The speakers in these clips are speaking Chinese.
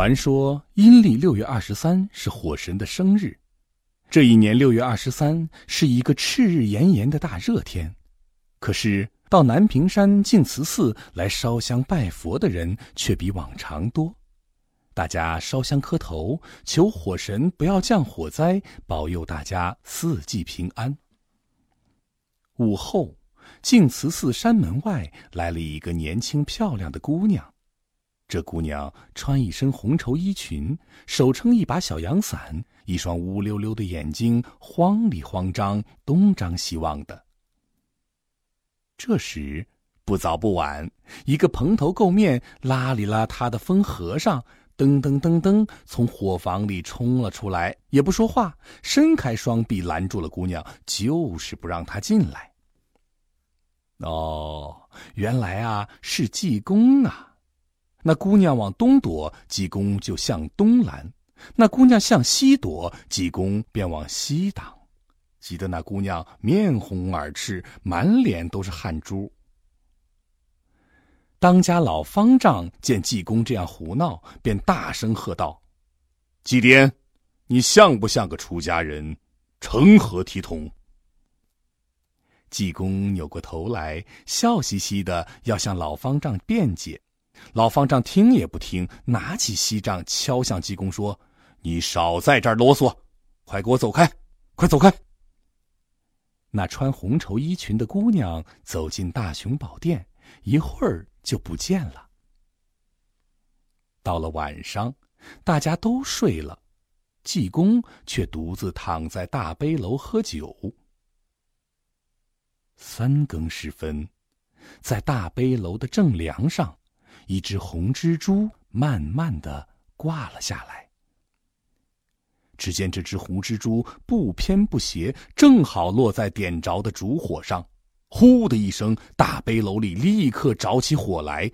传说阴历六月二十三是火神的生日，这一年六月二十三是一个炽日炎炎的大热天，可是到南屏山净慈寺来烧香拜佛的人却比往常多，大家烧香磕头，求火神不要降火灾，保佑大家四季平安。午后，净慈寺山门外来了一个年轻漂亮的姑娘。这姑娘穿一身红绸衣裙，手撑一把小阳伞，一双乌溜溜的眼睛慌里慌张、东张西望的。这时，不早不晚，一个蓬头垢面、邋里邋遢的疯和尚噔噔噔噔从火房里冲了出来，也不说话，伸开双臂拦住了姑娘，就是不让她进来。哦，原来啊，是济公啊！那姑娘往东躲，济公就向东拦；那姑娘向西躲，济公便往西挡，急得那姑娘面红耳赤，满脸都是汗珠。当家老方丈见济公这样胡闹，便大声喝道：“济癫，你像不像个出家人？成何体统？”济公扭过头来，笑嘻嘻的要向老方丈辩解。老方丈听也不听，拿起锡杖敲向济公说：“你少在这儿啰嗦，快给我走开！快走开！”那穿红绸衣裙的姑娘走进大雄宝殿，一会儿就不见了。到了晚上，大家都睡了，济公却独自躺在大悲楼喝酒。三更时分，在大悲楼的正梁上。一只红蜘蛛慢慢的挂了下来。只见这只红蜘蛛不偏不斜，正好落在点着的烛火上，呼的一声，大背楼里立刻着起火来，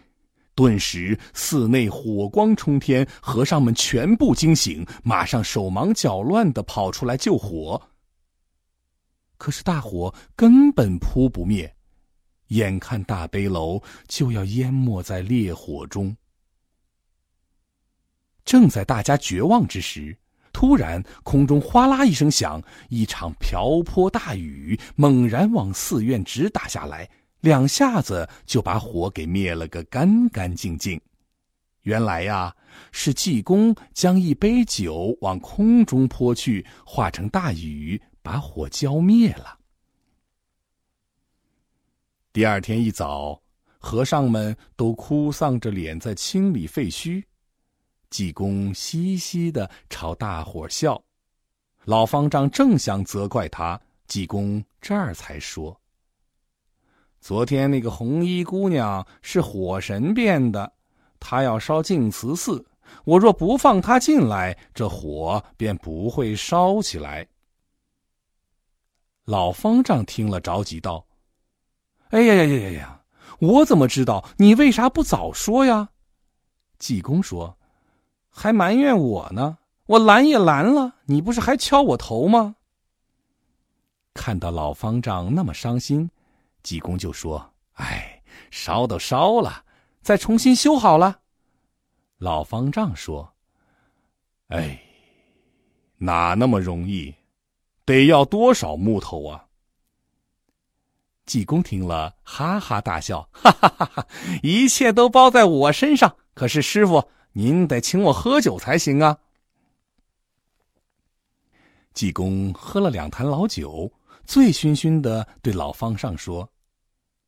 顿时寺内火光冲天，和尚们全部惊醒，马上手忙脚乱的跑出来救火。可是大火根本扑不灭。眼看大悲楼就要淹没在烈火中，正在大家绝望之时，突然空中哗啦一声响，一场瓢泼大雨猛然往寺院直打下来，两下子就把火给灭了个干干净净。原来呀，是济公将一杯酒往空中泼去，化成大雨，把火浇灭了。第二天一早，和尚们都哭丧着脸在清理废墟，济公嘻嘻的朝大伙笑。老方丈正想责怪他，济公这儿才说：“昨天那个红衣姑娘是火神变的，她要烧净慈寺，我若不放她进来，这火便不会烧起来。”老方丈听了，着急道。哎呀呀呀呀呀！我怎么知道？你为啥不早说呀？济公说：“还埋怨我呢，我拦也拦了，你不是还敲我头吗？”看到老方丈那么伤心，济公就说：“哎，烧都烧了，再重新修好了。”老方丈说：“哎，哪那么容易？得要多少木头啊？”济公听了，哈哈大笑，哈哈哈哈！一切都包在我身上。可是师傅，您得请我喝酒才行啊！济公喝了两坛老酒，醉醺醺的对老方丈说：“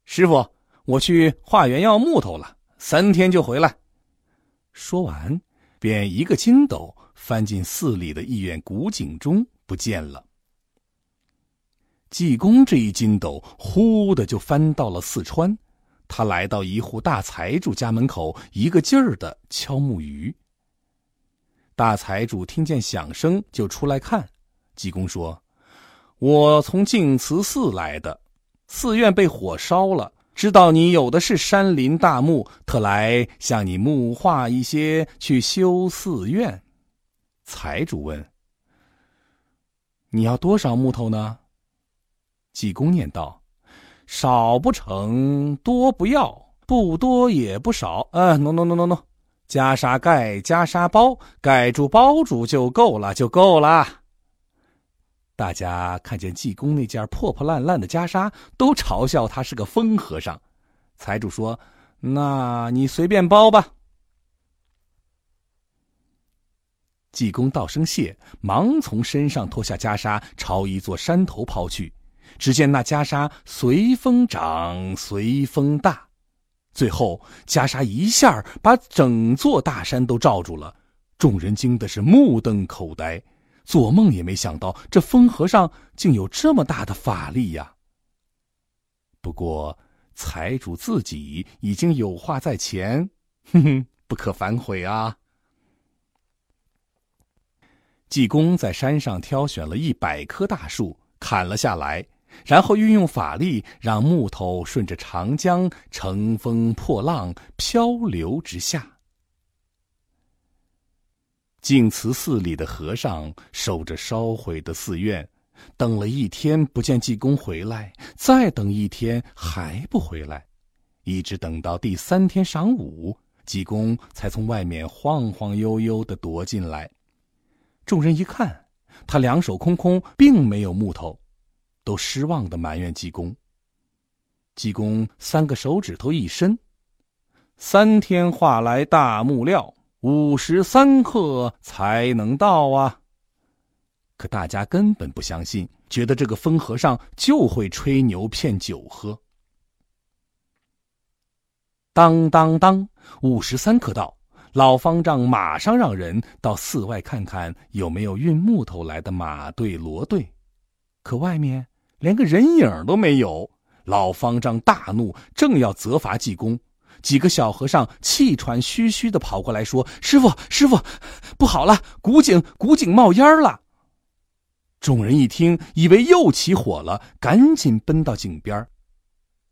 师傅，我去化缘要木头了，三天就回来。”说完，便一个筋斗翻进寺里的一院古井中，不见了。济公这一筋斗，呼的就翻到了四川。他来到一户大财主家门口，一个劲儿的敲木鱼。大财主听见响声，就出来看。济公说：“我从净慈寺来的，寺院被火烧了，知道你有的是山林大木，特来向你木化一些，去修寺院。”财主问：“你要多少木头呢？”济公念道：“少不成，多不要，不多也不少。”嗯，喏喏喏喏喏，袈裟盖，袈裟包，盖住包住就够了，就够了。大家看见济公那件破破烂烂的袈裟，都嘲笑他是个疯和尚。财主说：“那你随便包吧。”济公道声谢，忙从身上脱下袈裟，朝一座山头抛去。只见那袈裟随风长，随风大，最后袈裟一下把整座大山都罩住了。众人惊的是目瞪口呆，做梦也没想到这风和尚竟有这么大的法力呀！不过财主自己已经有话在前，哼哼，不可反悔啊！济公在山上挑选了一百棵大树，砍了下来，然后运用法力，让木头顺着长江乘风破浪，漂流直下。净慈寺里的和尚守着烧毁的寺院，等了一天不见济公回来，再等一天还不回来，一直等到第三天晌午，济公才从外面晃晃悠悠的踱进来。众人一看，他两手空空，并没有木头，都失望的埋怨济公。济公三个手指头一伸，三天化来大木料，五时三刻才能到啊！可大家根本不相信，觉得这个疯和尚就会吹牛骗酒喝。当当当，五时三刻到。老方丈马上让人到寺外看看有没有运木头来的马队、骡队，可外面连个人影都没有。老方丈大怒，正要责罚济公，几个小和尚气喘吁吁的跑过来，说：“师傅，师傅，不好了，古井古井冒烟了！”众人一听，以为又起火了，赶紧奔到井边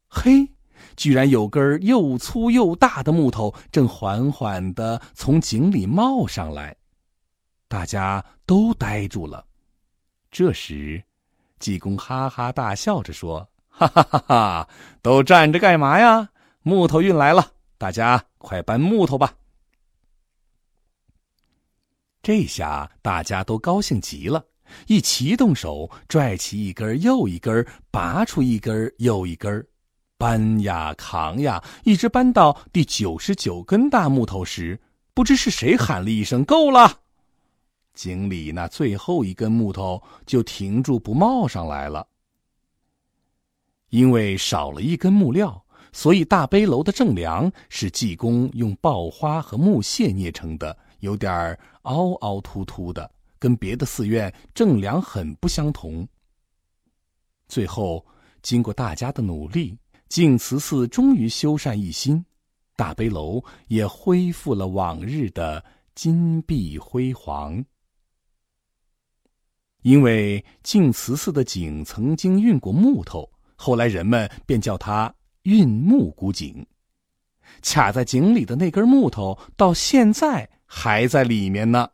嘿！居然有根又粗又大的木头正缓缓的从井里冒上来，大家都呆住了。这时，济公哈哈大笑着说：“哈哈哈哈，都站着干嘛呀？木头运来了，大家快搬木头吧。”这下大家都高兴极了，一齐动手，拽起一根又一根，拔出一根又一根。搬呀扛呀，一直搬到第九十九根大木头时，不知是谁喊了一声“够了”，井里那最后一根木头就停住不冒上来了。因为少了一根木料，所以大悲楼的正梁是济公用爆花和木屑捏成的，有点凹凹凸凸的，跟别的寺院正梁很不相同。最后，经过大家的努力。净慈寺终于修缮一新，大悲楼也恢复了往日的金碧辉煌。因为净慈寺的井曾经运过木头，后来人们便叫它“运木古井”。卡在井里的那根木头，到现在还在里面呢。